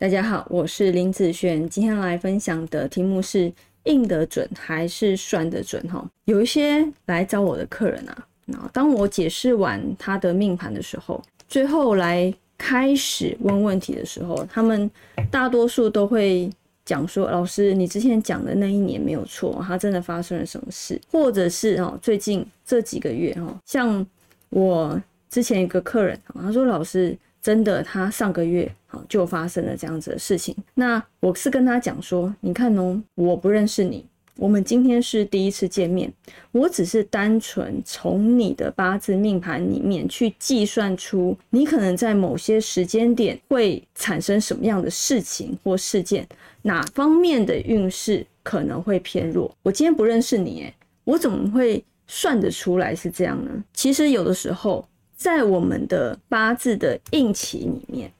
大家好，我是林子璇，今天来分享的题目是印得准还是算得准？哈，有一些来找我的客人啊，那当我解释完他的命盘的时候，最后来开始问问题的时候，他们大多数都会讲说：“老师，你之前讲的那一年没有错，他真的发生了什么事？或者是哦，最近这几个月哈，像我之前一个客人，他说老师。”真的，他上个月好就发生了这样子的事情。那我是跟他讲说，你看哦，我不认识你，我们今天是第一次见面，我只是单纯从你的八字命盘里面去计算出你可能在某些时间点会产生什么样的事情或事件，哪方面的运势可能会偏弱。我今天不认识你，诶，我怎么会算得出来是这样呢？其实有的时候。在我们的八字的应期里面，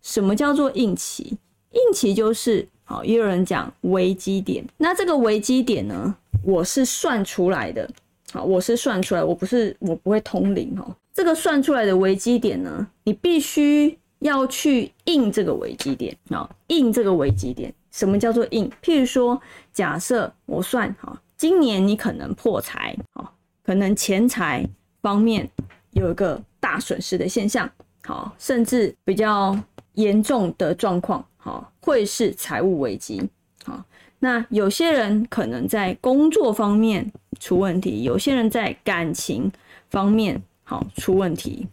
什么叫做应期？应期就是好，也有人讲危机点。那这个危机点呢，我是算出来的。好，我是算出来，我不是我不会通灵哦。这个算出来的危机点呢，你必须要去应这个危机点啊，应这个危机点。什么叫做应？譬如说，假设我算哈，今年你可能破财好，可能钱财方面。有一个大损失的现象，好，甚至比较严重的状况，好，会是财务危机，好，那有些人可能在工作方面出问题，有些人在感情方面好出问题，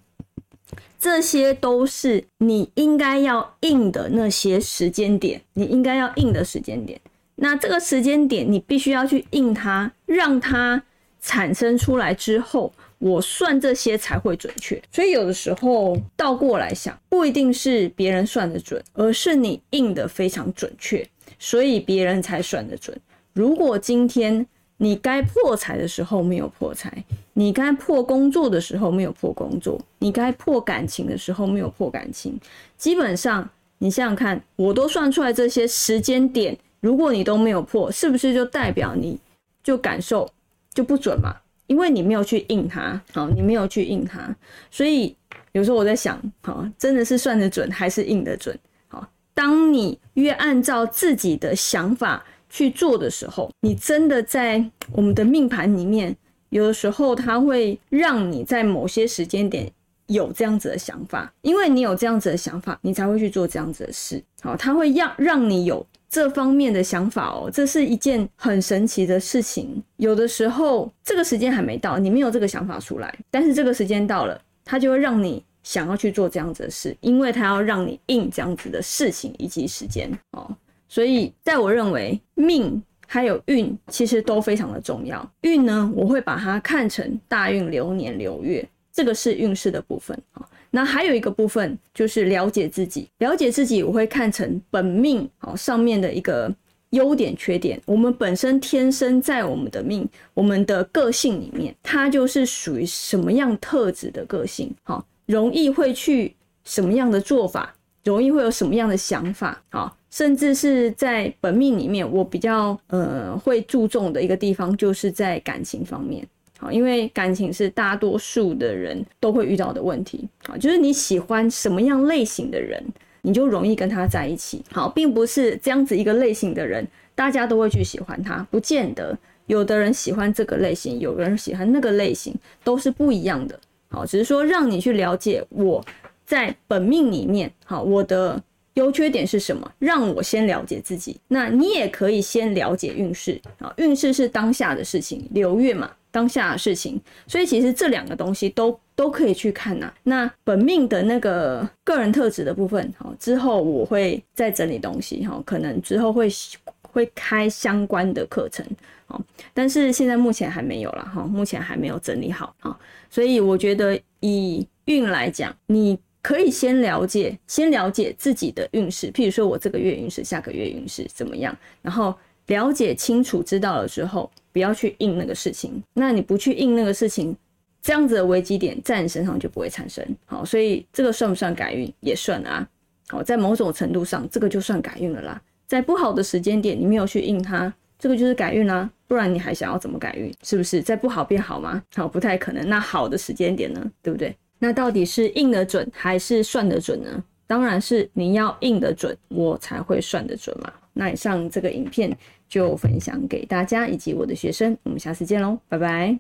这些都是你应该要应的那些时间点，你应该要应的时间点，那这个时间点你必须要去应它，让它产生出来之后。我算这些才会准确，所以有的时候倒过来想，不一定是别人算的准，而是你印的非常准确，所以别人才算得准。如果今天你该破财的时候没有破财，你该破工作的时候没有破工作，你该破感情的时候没有破感情，基本上你想想看，我都算出来这些时间点，如果你都没有破，是不是就代表你就感受就不准嘛？因为你没有去应它，好，你没有去应它，所以有时候我在想，好，真的是算得准还是应得准？好，当你越按照自己的想法去做的时候，你真的在我们的命盘里面，有的时候它会让你在某些时间点有这样子的想法，因为你有这样子的想法，你才会去做这样子的事。好，它会让让你有。这方面的想法哦，这是一件很神奇的事情。有的时候这个时间还没到，你没有这个想法出来，但是这个时间到了，它就会让你想要去做这样子的事，因为它要让你应这样子的事情以及时间哦。所以，在我认为，命还有运其实都非常的重要。运呢，我会把它看成大运流年流月，这个是运势的部分。那还有一个部分就是了解自己，了解自己，我会看成本命好上面的一个优点、缺点。我们本身天生在我们的命、我们的个性里面，它就是属于什么样特质的个性，好，容易会去什么样的做法，容易会有什么样的想法，好，甚至是在本命里面，我比较呃会注重的一个地方，就是在感情方面。啊因为感情是大多数的人都会遇到的问题啊，就是你喜欢什么样类型的人，你就容易跟他在一起。好，并不是这样子一个类型的人，大家都会去喜欢他，不见得。有的人喜欢这个类型，有的人喜欢那个类型，都是不一样的。好，只是说让你去了解我在本命里面，好，我的优缺点是什么，让我先了解自己。那你也可以先了解运势啊，运势是当下的事情，流月嘛。当下的事情，所以其实这两个东西都都可以去看呐。那本命的那个个人特质的部分，好，之后我会再整理东西，哈，可能之后会会开相关的课程，好，但是现在目前还没有了，哈，目前还没有整理好，啊，所以我觉得以运来讲，你可以先了解，先了解自己的运势，譬如说我这个月运势，下个月运势怎么样，然后了解清楚知道了之后。不要去应那个事情，那你不去应那个事情，这样子的危机点在你身上就不会产生。好，所以这个算不算改运？也算啊。好，在某种程度上，这个就算改运了啦。在不好的时间点，你没有去应它，这个就是改运啦。不然你还想要怎么改运？是不是？在不好变好吗？好，不太可能。那好的时间点呢？对不对？那到底是硬得准还是算得准呢？当然是你要印得准，我才会算得准嘛。那以上这个影片就分享给大家以及我的学生，我们下次见喽，拜拜。